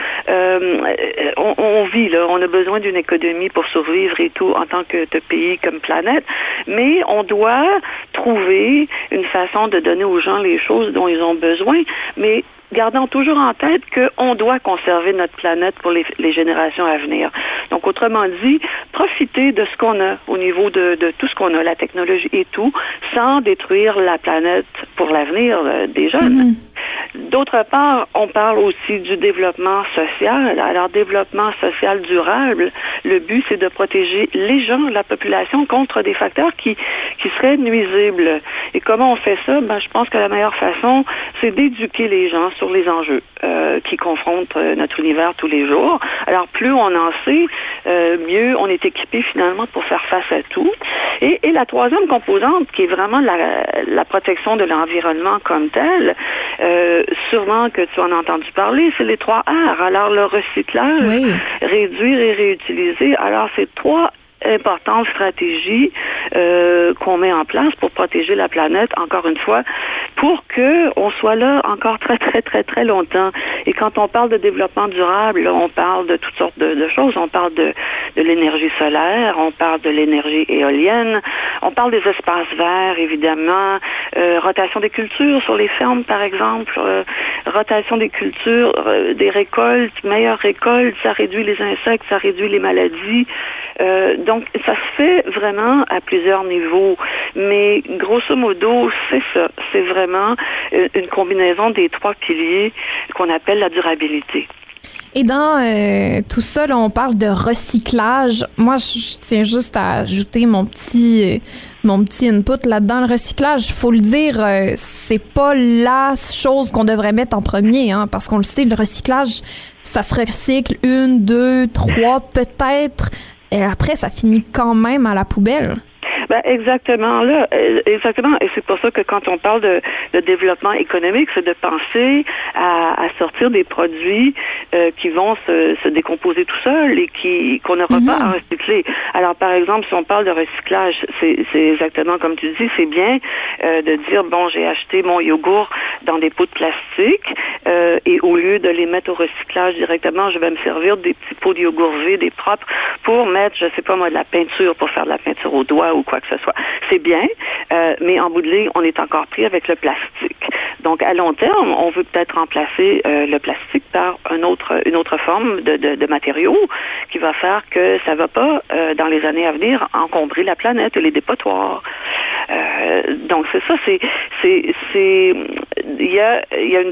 On, vit, là, on a besoin d'une économie pour survivre et tout en tant que pays comme planète, mais on doit trouver une façon de donner aux gens les choses dont ils ont besoin, mais gardant toujours en tête qu'on doit conserver notre planète pour les, les, générations à venir. Donc, autrement dit, profiter de ce qu'on a au niveau de, tout ce qu'on a, la technologie et tout, sans détruire la planète pour l'avenir euh, des jeunes. Mm -hmm. D'autre part, on parle aussi du développement social. Alors, développement social durable, le but, c'est de protéger les gens, la population, contre des facteurs qui, qui seraient nuisibles. Et comment on fait ça? Ben, je pense que la meilleure façon, c'est d'éduquer les gens sur les enjeux euh, qui confrontent euh, notre univers tous les jours. Alors, plus on en sait, euh, mieux on est équipé finalement pour faire face à tout. Et, la troisième composante, qui est vraiment la, la protection de l'environnement comme tel, euh, sûrement que tu en as entendu parler, c'est les trois R. Alors, le recyclage, oui. réduire et réutiliser. Alors, ces trois importante stratégie euh, qu'on met en place pour protéger la planète, encore une fois, pour que on soit là encore très, très, très, très longtemps. Et quand on parle de développement durable, on parle de toutes sortes de, choses. On parle de, de l'énergie solaire, on parle de l'énergie éolienne, on parle des espaces verts, évidemment, euh, rotation des cultures sur les fermes, par exemple, euh, rotation des cultures, euh, des récoltes, meilleure récolte, ça réduit les insectes, ça réduit les maladies. Euh, donc, ça se fait vraiment à plusieurs niveaux. Mais grosso modo, c'est ça. C'est vraiment euh, une combinaison des trois piliers qu'on appelle la durabilité. Et dans euh, tout ça, là, on parle de recyclage. Moi, je tiens juste à ajouter mon petit, euh, mon petit input là-dedans. Le recyclage, faut le dire, euh, c'est pas la chose qu'on devrait mettre en premier, hein, parce qu'on le sait, le recyclage, ça se recycle une, deux, trois, peut-être. Et après, ça finit quand même à la poubelle. Ben exactement là, euh, exactement. Et c'est pour ça que quand on parle de, de développement économique, c'est de penser à, à, sortir des produits euh, qui vont se, se, décomposer tout seuls et qui qu'on n'aura mm -hmm. pas à recycler. Alors par exemple, si on parle de recyclage, c'est exactement comme tu dis, c'est bien euh, de dire bon, j'ai acheté mon yogourt dans des pots de plastique euh, et au lieu de les mettre au recyclage directement, je vais me servir des petits pots de yogourt vides et propres pour mettre, je sais pas moi, de la peinture pour faire de la peinture au doigt ou quoi que ce soit. C'est bien, euh, mais en bout de ligne, on est encore pris avec le plastique. Donc, à long terme, on veut peut-être remplacer euh, le plastique par autre, une autre forme de, de, de matériau qui va faire que ça va pas, euh, dans les années à venir, encombrer la planète et les dépotoirs. Donc, c'est ça, c'est, il y a, y a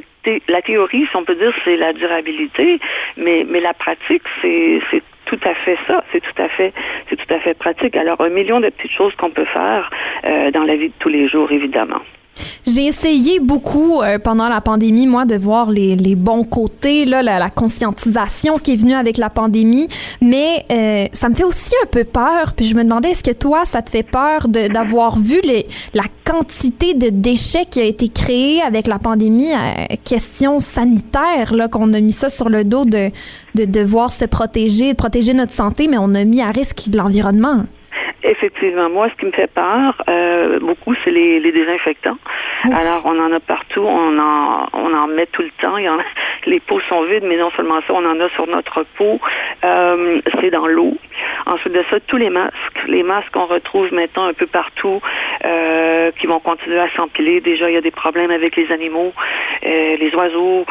la théorie, si on peut dire, c'est la durabilité, mais, mais la pratique, c'est tout à fait ça. C'est tout à fait, c'est tout à fait pratique. Alors, un million de petites choses qu'on peut faire euh, dans la vie de tous les jours, évidemment. J'ai essayé beaucoup euh, pendant la pandémie, moi, de voir les, bons côtés, la, la, conscientisation qui est venue avec la pandémie, mais euh, ça me fait aussi un peu peur. Puis je me demandais, est-ce que toi, ça te fait peur d'avoir vu la quantité de déchets qui a été créée avec la pandémie, euh, question sanitaire, qu'on a mis ça sur le dos de, de devoir se protéger, de protéger notre santé, mais on a mis à risque l'environnement. Effectivement, moi, ce qui me fait peur euh, beaucoup, c'est les, les, désinfectants. Ouf. Alors, on en a partout, on en, on en met tout le temps. Il y en a, les pots sont vides, mais non seulement ça, on en a sur notre peau. Euh, c'est dans l'eau. Ensuite de ça, tous les masques, les masques qu'on retrouve maintenant un peu partout, euh, qui vont continuer à s'empiler. Déjà, il y a des problèmes avec les animaux, les oiseaux.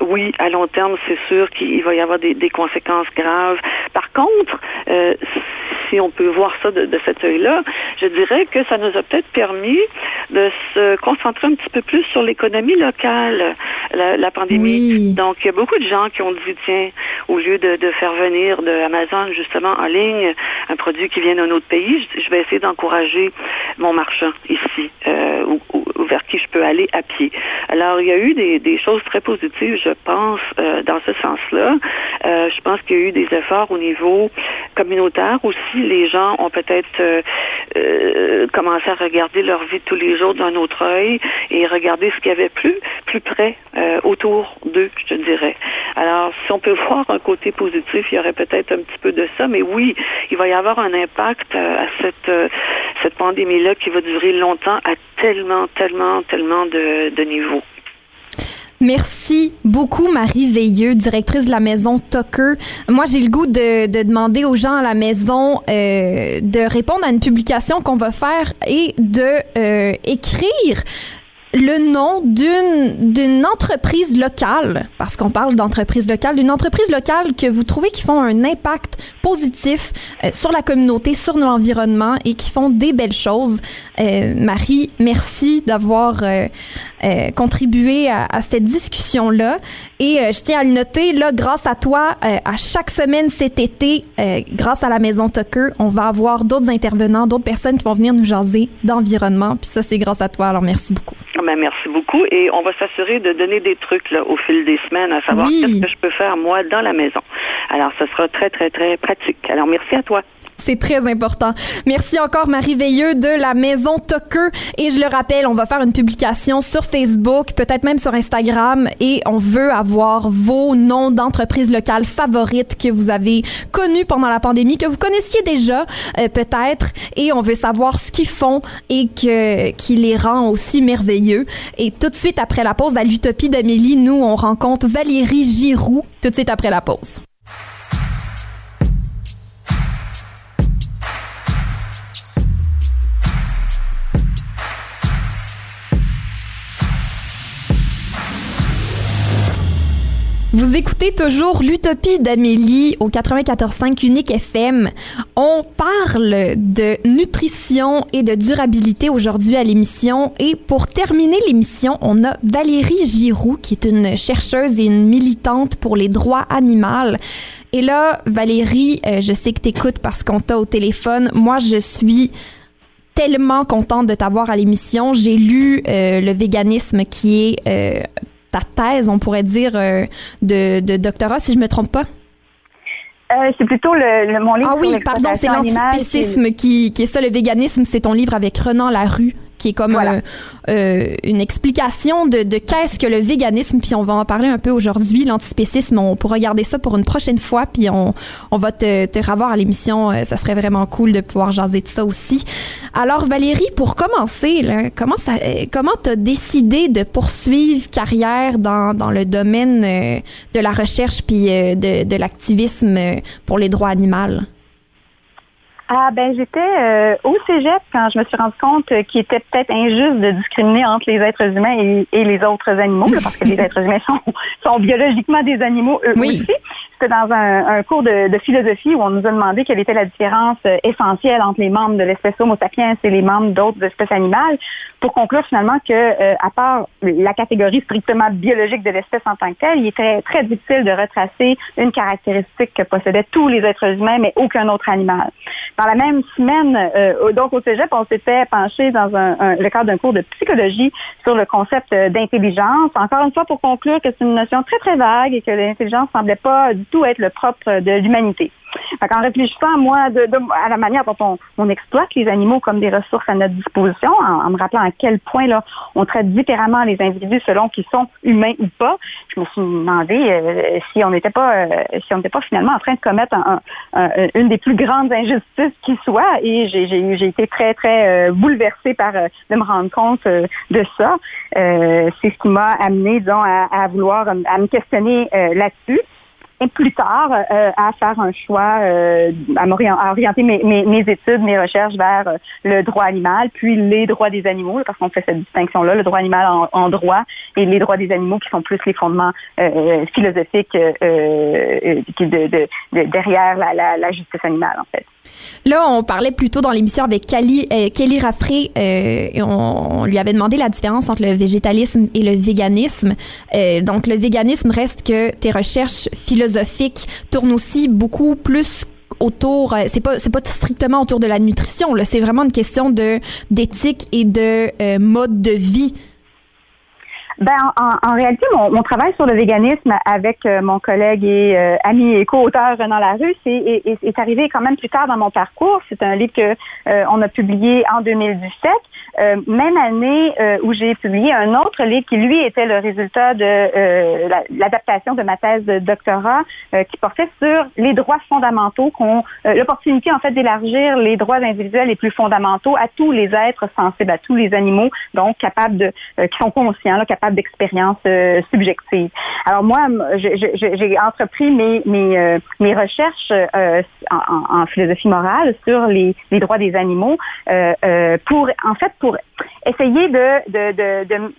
Oui, à long terme, c'est sûr qu'il va y avoir des, des, conséquences graves. Par contre, si on peut voir ça de, de cet œil-là, je dirais que ça nous a peut-être permis de se concentrer un petit peu plus sur l'économie locale, la, la pandémie. Oui. Donc, il y a beaucoup de gens qui ont dit, tiens, au lieu de, de faire venir de Amazon, justement, en ligne, un produit qui vient d'un autre pays, je, je vais essayer d'encourager mon marchand ici, euh, ou, ou, vers qui je peux aller à pied. Alors, il y a eu des, des choses très positives, je pense, euh, dans ce sens-là. Euh, je pense qu'il y a eu des efforts au niveau communautaire aussi. Les gens ont peut-être euh, euh, commencé à regarder leur vie de tous les jours d'un autre œil et regarder ce qu'il y avait plus, plus près euh, autour d'eux, je te dirais. Alors, si on peut voir un côté positif, il y aurait peut-être un petit peu de ça, mais oui, il va y avoir un impact à cette, cette pandémie-là qui va durer longtemps à tellement, tellement, tellement de niveaux. Merci beaucoup, Marie Veilleux, directrice de la maison Tucker. Moi, j'ai le goût de, de, demander aux gens à la maison euh, de répondre à une publication qu'on va faire et de euh, écrire le nom d'une d'une entreprise locale, parce qu'on parle d'entreprise locale, d'une entreprise locale que vous trouvez qui font un impact positif euh, sur la communauté, sur l'environnement et qui font des belles choses. Euh, Marie, merci d'avoir euh, contribué à, à, cette discussion-là. Et je tiens à le noter, là, grâce à toi, à chaque semaine cet été, grâce à la Maison Tucker, on va avoir d'autres intervenants, d'autres personnes qui vont venir nous jaser d'environnement. Puis ça, c'est grâce à toi. Alors, merci beaucoup. Ben, merci beaucoup. Et on va s'assurer de donner des trucs là, au fil des semaines, à savoir oui. qu'est-ce que je peux faire moi dans la maison. Alors, ce sera très, très, très pratique. Alors, merci à toi. C'est très important. Merci encore Marie Veilleux de la Maison Tucker. Et je le rappelle, on va faire une publication sur Facebook, peut-être même sur Instagram, et on veut avoir vos noms d'entreprises locales favorites que vous avez connues pendant la pandémie, que vous connaissiez déjà euh, peut-être, et on veut savoir ce qu'ils font et que, qui les rend aussi merveilleux. Et tout de suite après la pause à l'Utopie d'Amélie, nous, on rencontre Valérie Giroux, tout de suite après la pause. Vous écoutez toujours l'Utopie d'Amélie au 94.5 Unique FM. On parle de nutrition et de durabilité aujourd'hui à l'émission. Et pour terminer l'émission, on a Valérie Giroux, qui est une chercheuse et une militante pour les droits animaux. Et là, Valérie, euh, je sais que tu écoutes parce qu'on t'a au téléphone. Moi, je suis tellement contente de t'avoir à l'émission. J'ai lu euh, Le véganisme qui est euh, ta thèse, on pourrait dire, euh, de, de, doctorat, si je me trompe pas? Euh, c'est plutôt le, le, mon livre. Ah oui, pardon, c'est l'antispécisme qui, qui est ça, le véganisme, c'est ton livre avec Renan Larue qui est comme euh, euh, une explication de, de qu'est-ce que le véganisme, puis on va en parler un peu aujourd'hui, l'antispécisme, on pourra regarder ça pour une prochaine fois, puis on, on va te, te revoir à l'émission, euh, ça serait vraiment cool de pouvoir jaser de ça aussi. Alors Valérie, pour commencer, là, comment ça, comment t'as décidé de poursuivre carrière dans, dans le domaine de la recherche puis de, de l'activisme pour les droits animaux? Ah ben j'étais euh, au cégep quand je me suis rendu compte qu'il était peut-être injuste de discriminer entre les êtres humains et, et les autres animaux, parce que les êtres humains sont, sont biologiquement des animaux eux Oui. aussi. C'était dans un, un cours de, de philosophie où on nous a demandé quelle était la différence euh, essentielle entre les membres de l'espèce Homo sapiens et les membres d'autres espèces animales, pour conclure finalement que, euh, à part la catégorie strictement biologique de l'espèce en tant que telle, il était très difficile de retracer une caractéristique que possédaient tous les êtres humains, mais aucun autre animal. Dans la même semaine, euh, donc au Cégep, on s'était penché dans un, un- le cadre d'un cours de psychologie sur le concept euh, d'intelligence. Encore une fois, pour conclure que c'est une notion très, très vague et que l'intelligence semblait pas tout être le propre de l'humanité. En réfléchissant, moi, à la manière dont on, exploite les animaux comme des ressources à notre disposition, en, me rappelant à quel point là, on traite différemment les individus selon qu'ils sont humains ou pas, je me suis demandé euh, si on n'était pas, euh, si on n'était pas finalement en train de commettre un- un- un- une des plus grandes injustices qui soit. Et j'ai, été très, très euh, bouleversée par de me rendre compte de ça. C'est ce qui m'a amené, disons, à, à vouloir, à me questionner là-dessus plus tard euh, à faire un choix, euh, à, orienter mes, études, mes recherches vers euh, le droit animal, puis les droits des animaux, parce qu'on fait cette distinction-là, le droit animal en, droit et les droits des animaux qui sont plus les fondements euh, philosophiques euh, euh, qui de, de- de- derrière la, la- la justice animale, en fait. Là, on parlait plutôt dans l'émission avec Kelly, euh, Kelly Raffray euh, et on, lui avait demandé la différence entre le végétalisme et le véganisme. Euh, donc, le véganisme reste que tes recherches philosophiques tournent aussi beaucoup plus autour, c'est pas pas strictement autour de la nutrition, c'est vraiment une question d'éthique et de mode de vie. Ben, en, réalité, mon, travail sur le véganisme avec euh, mon collègue et euh, ami et co-auteur Renan Larue, est, est- arrivé quand même plus tard dans mon parcours. C'est un livre que euh, a publié en 2017, euh, même année où j'ai publié un autre livre qui lui était le résultat de la- l'adaptation de ma thèse de doctorat, qui portait sur les droits fondamentaux, qu'on l'opportunité en fait d'élargir les droits individuels les plus fondamentaux à tous les êtres sensibles, à tous les animaux, donc capables de, qui sont conscients, capables d'expériences euh, subjectives. Alors moi, j'ai entrepris mes mes, euh, mes recherches euh, en, en- philosophie morale sur les, les droits des animaux euh, pour en fait pour essayer de, de, de, de-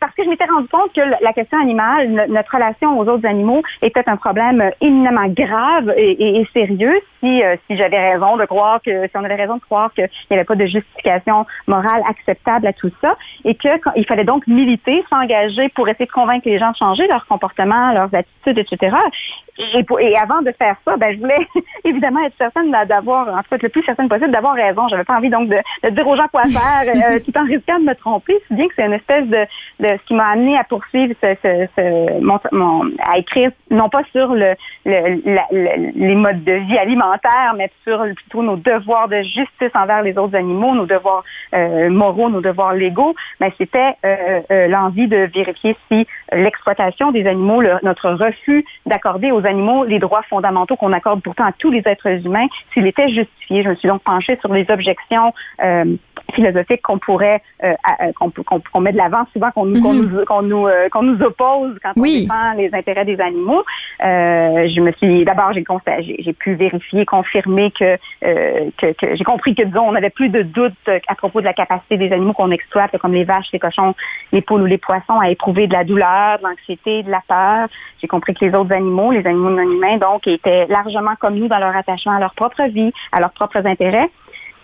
parce que je m'étais rendu compte que la question animale, no- notre relation aux autres animaux était un problème euh, éminemment grave et, et- et sérieux si, euh, si j'avais raison de croire que, si on avait raison de croire qu'il n'y avait pas de justification morale acceptable à tout ça et que quand- il fallait donc militer, s'engager pour essayer de convaincre les gens de changer leur comportement, leurs attitudes, etc. Et, pour- et avant de faire ça, ben, je voulais évidemment être certaine d'a- d'avoir, en tout cas, le plus certaine possible d'avoir raison. J'avais pas envie donc de, de dire aux gens quoi faire, euh, tout en de me tromper, si bien que c'est une espèce de, ce qui m'a amené à poursuivre à écrire non pas sur les modes de vie alimentaires, mais sur plutôt nos devoirs de justice envers les autres animaux, nos devoirs euh, moraux, nos devoirs légaux, mais c'était euh, euh, l'envie de vérifier si l'exploitation des animaux, notre refus d'accorder aux animaux les droits fondamentaux qu'on accorde pourtant à tous les êtres humains, s'il était justifié. Je me suis donc penchée sur les objections philosophiques qu'on pourrait euh, qu'on qu'on met de l'avant souvent qu'on nous qu'on nous qu'on nous, euh, nous oppose quand Oui. on défend les intérêts des animaux. Euh, je me suis d'abord j'ai j'ai pu vérifier confirmer que euh, que, que- j'ai compris que disons on n'avait plus de doute euh, à propos de la capacité des animaux qu'on exploite comme les vaches, les cochons, les poules ou les poissons à éprouver de la douleur, de l'anxiété, de la peur. J'ai compris que les autres animaux, les animaux non humains donc étaient largement comme nous dans leur attachement à leur propre vie, à leurs propres intérêts.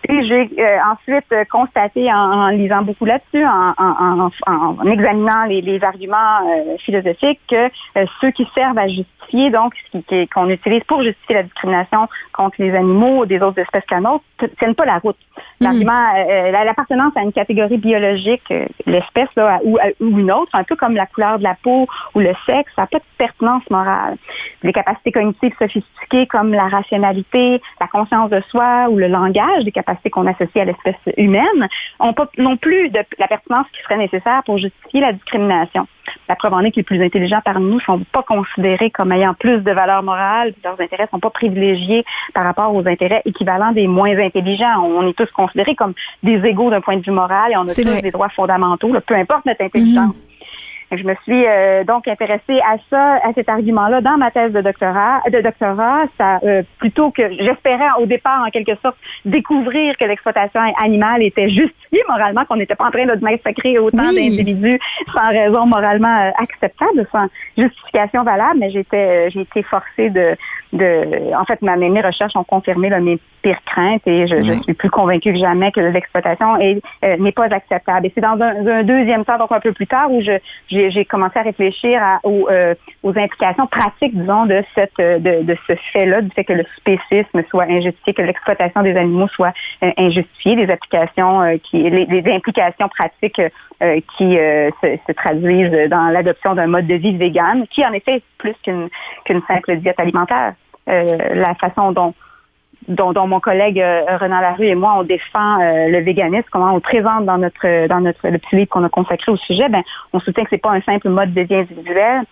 Puis j'ai euh, ensuite euh, constaté en, en lisant beaucoup là-dessus, en, en, en- en examinant les, les arguments euh, philosophiques, que euh, ceux qui servent à justifier, donc ce qui- qui- qu'on utilise pour justifier la discrimination contre les animaux des autres espèces qu'un autre, tiennent pas la route. L'argument, euh, la- l'appartenance à une catégorie biologique, l'espèce là, ou, ou une autre, un peu comme la couleur de la peau ou le sexe, ça n'a pas de pertinence morale. Les capacités cognitives sophistiquées comme la rationalité, la conscience de soi ou le langage, des capacités qu'on associe à l'espèce humaine, ont pas non plus de la pertinence qui serait nécessaire pour justifier la discrimination. La preuve en est que les plus intelligents parmi nous ne sont pas considérés comme ayant plus de valeur morale, leurs intérêts ne sont pas privilégiés par rapport aux intérêts équivalents des moins intelligents. On est tous considérés comme des égaux d'un point de vue moral et on a tous vrai. des droits fondamentaux, là, peu importe notre intelligence. Je me suis euh, donc intéressée à ça, à cet argument-là dans ma thèse de doctorat. De doctorat, ça euh, plutôt que j'espérais au départ en quelque sorte découvrir que l'exploitation animale était justifiée moralement, qu'on n'était pas en train de massacrer autant Oui. d'individus sans raison moralement euh, acceptable, sans justification valable. Mais j'étais, j'ai été forcée de, de, en fait, ma, mes recherches ont confirmé là, mes pires craintes et je, je suis plus convaincue que jamais que l'exploitation est, euh, n'est pas acceptable. Et c'est dans un, un deuxième temps, donc un peu plus tard, où je, j'ai, j'ai commencé à réfléchir euh, aux implications pratiques, disons, euh, de, ce fait-là, du fait que le spécisme soit injustifié, que l'exploitation des animaux soit euh, injustifiée, des applications qui, les, implications pratiques qui se, se traduisent dans l'adoption d'un mode de vie vegan, qui en effet est plus qu'une qu'une simple diète alimentaire. La façon dont dont, mon collègue euh, Renan Larue et moi on défend euh, le véganisme, comment on le présente dans notre dans notre le petit livre qu'on a consacré au sujet, ben on soutient que c'est pas un simple mode de vie individuel,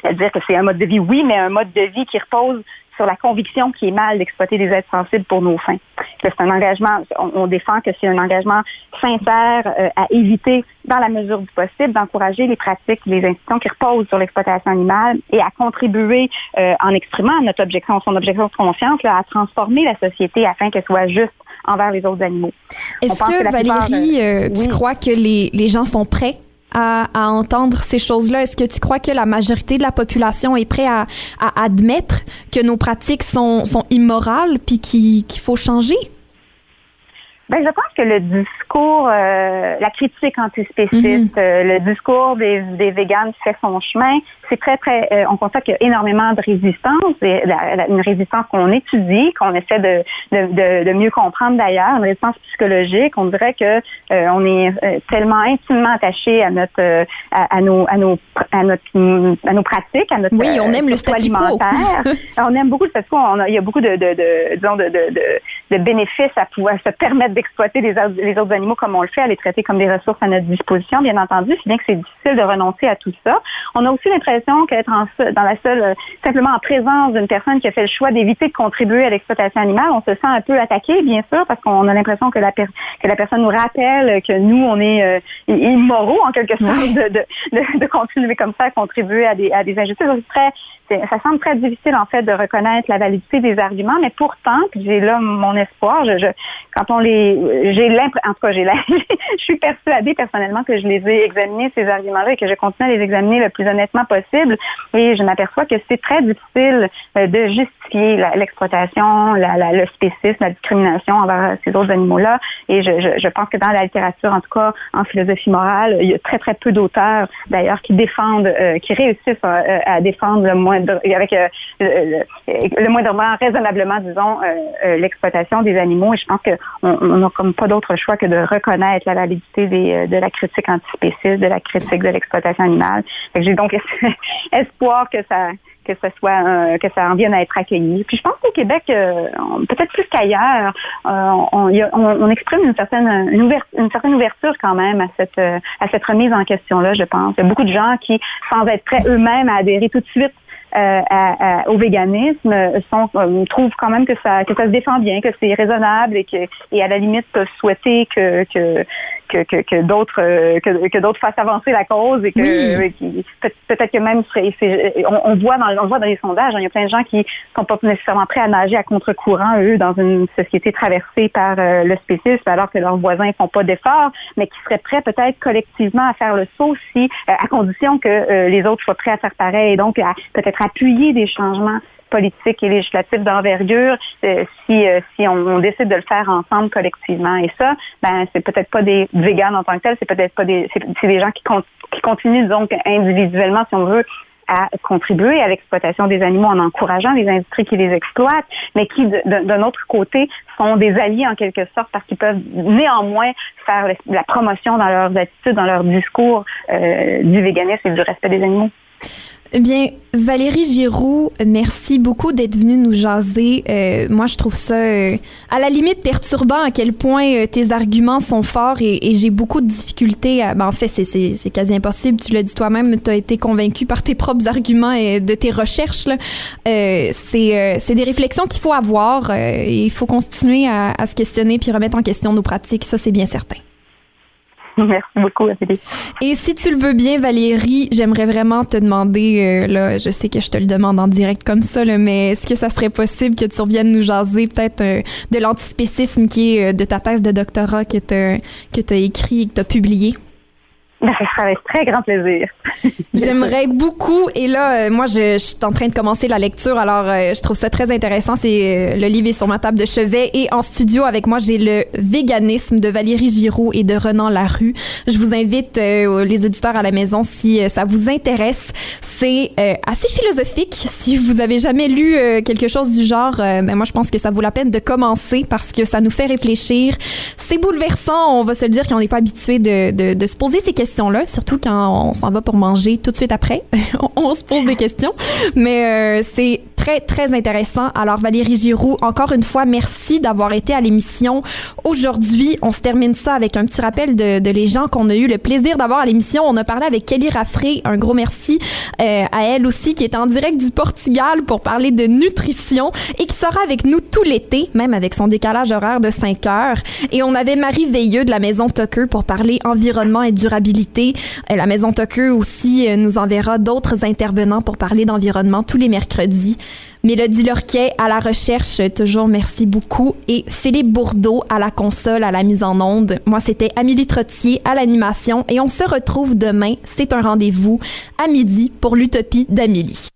c'est-à-dire que c'est un mode de vie, oui, mais un mode de vie qui repose sur la conviction qu'il est mal d'exploiter des êtres sensibles pour nos fins. C'est un engagement, on, on défend que c'est un engagement sincère euh, à éviter, dans la mesure du possible, d'encourager les pratiques, les institutions qui reposent sur l'exploitation animale et à contribuer euh, en exprimant notre objection, son objection de conscience, là, à transformer la société afin qu'elle soit juste envers les autres animaux. Est-ce que, Valérie, euh, tu oui. crois que les, les gens sont prêts à, à entendre ces choses-là? Est-ce que tu crois que la majorité de la population est prête à, à admettre que nos pratiques sont, sont immorales puis qu'il qu'il faut changer? Ben, je pense que le discours, euh, la critique antispéciste, euh, le discours des, des véganes fait son chemin. C'est très, très, euh, on constate qu'il y a énormément de résistance, et la- la- une résistance qu'on étudie, qu'on essaie de, de, de, de mieux comprendre d'ailleurs, une résistance psychologique. On dirait que on est tellement intimement attaché à notre, à, à nos, à nos, à notre, à nos pratiques, à notre. Oui, on aime le surtout statu quo. alimentaire. on aime beaucoup le statu quo. On a- il y a beaucoup de, de, de disons, de, de, de, de bénéfices à pouvoir se permettre d'exploiter les, autres- les autres animaux comme on le fait, à les traiter comme des ressources à notre disposition, bien entendu, si bien que c'est difficile de renoncer à tout ça. On a aussi l'impression qu'être dans la seule, euh, simplement en présence d'une personne qui a fait le choix d'éviter de contribuer à l'exploitation animale, on se sent un peu attaqué, bien sûr, parce qu'on a l'impression que la, per- que la personne nous rappelle que nous, on est euh, immoraux, en quelque sorte, de, de, de, de continuer comme ça à contribuer à des, à des injustices. Très, ça semble très difficile, en fait, de reconnaître la validité des arguments, mais pourtant, puis j'ai là mon espoir, je, je, quand on les, j'ai l'impression, en tout cas, je suis persuadée personnellement que je les ai examinés, ces arguments-là, et que je continue à les examiner le plus honnêtement possible, et je m'aperçois que c'est très difficile euh, de justifier l'exploitation, le spécisme, la discrimination envers ces autres animaux-là, et je, pense que dans la littérature, en tout cas, en philosophie morale, il y a très, très peu d'auteurs, d'ailleurs, qui défendent, euh, qui réussissent euh, à défendre le moindre, avec euh, le, moindrement raisonnablement, disons, l'exploitation des animaux. Et je pense qu'on on, n'a comme pas d'autre choix que de reconnaître la validité des, de la critique antispéciste, de la critique de l'exploitation animale. J'ai donc espoir que ça que soit euh, que ça en vienne à être accueilli. Puis je pense qu'au Québec, euh, peut-être plus qu'ailleurs, euh, on, exprime une certaine une, une, certaine ouverture quand même à cette à cette remise en question là. Je pense. Il y a beaucoup de gens qui, sans être prêts eux-mêmes à adhérer tout de suite à, au véganisme sont, trouvent quand même que ça que ça se défend bien, que c'est raisonnable et que et à la limite peuvent souhaiter que que que, que, d'autres euh, que, que d'autres fassent avancer la cause et que euh, peut-être que même on, on, voit dans on voit dans les sondages, hein, il y a plein de gens qui sont pas nécessairement prêts à nager à contre-courant eux dans une société traversée par euh, le spécisme alors que leurs voisins font pas d'efforts, mais qui seraient prêts peut-être collectivement à faire le saut si à condition que les autres soient prêts à faire pareil, donc à peut-être appuyer des changements politique et législatif d'envergure euh, si, euh, si on, décide de le faire ensemble collectivement. Et ça, ben c'est peut-être pas des véganes en tant que tels, c'est peut-être pas des c'est des gens qui, qui continuent donc individuellement, si on veut, à contribuer à l'exploitation des animaux en encourageant les industries qui les exploitent, mais qui, d'un autre côté, sont des alliés en quelque sorte parce qu'ils peuvent néanmoins faire la promotion dans leurs attitudes, dans leur discours euh, du véganisme et du respect des animaux. Eh bien, Valérie Giroux, merci beaucoup d'être venue nous jaser. Euh, moi, je trouve ça euh, à la limite perturbant à quel point euh, tes arguments sont forts et, et j'ai beaucoup de difficultés. À, ben, en fait, c'est quasi impossible. Tu l'as dit toi-même, tu as été convaincu par tes propres arguments et de tes recherches. c'est des réflexions qu'il faut avoir. il faut continuer à, à se questionner puis remettre en question nos pratiques. Ça, c'est bien certain. Merci beaucoup, Valérie. Et si tu le veux bien, Valérie, j'aimerais vraiment te demander, euh, là, je sais que je te le demande en direct comme ça, là, mais est-ce que ça serait possible que tu reviennes nous jaser peut-être euh, de l'antispécisme qui est euh, de ta thèse de doctorat que tu as, écrit et que tu as publié? Ben, ça sera avec très grand plaisir. J'aimerais beaucoup. Et là, euh, moi, je, suis en train de commencer la lecture. Alors, euh, je trouve ça très intéressant. C'est euh, le livre est sur ma table de chevet. Et en studio avec moi, j'ai le véganisme de Valérie Giraud et de Renan Larue. Je vous invite, les auditeurs à la maison, si ça vous intéresse. C'est assez philosophique. Si vous avez jamais lu quelque chose du genre, ben moi, je pense que ça vaut la peine de commencer parce que ça nous fait réfléchir. C'est bouleversant. On va se le dire qu'on n'est pas habitué de, de, de se poser ces questions là surtout quand on s'en va pour manger tout de suite après. on se pose des questions. Mais euh, c'est très, très intéressant. Alors, Valérie Giroux, encore une fois, merci d'avoir été à l'émission aujourd'hui. On se termine ça avec un petit rappel de, de les gens qu'on a eu le plaisir d'avoir à l'émission. On a parlé avec Kelly Raffré. Un gros merci euh, à elle aussi, qui est en direct du Portugal pour parler de nutrition et qui sera avec nous tout l'été, même avec son décalage horaire de 5 heures. Et on avait Marie Veilleux de la Maison Tucker pour parler environnement et durabilité. Euh, la Maison Tucker aussi euh, nous enverra d'autres intervenants pour parler d'environnement tous les mercredis. Mélodie Lorquet à la recherche, toujours merci beaucoup. Et Philippe Bourdeau à la console, à la mise en onde. Moi, c'était Amélie Trottier à l'animation et on se retrouve demain. C'est un rendez-vous à midi pour l'utopie d'Amélie.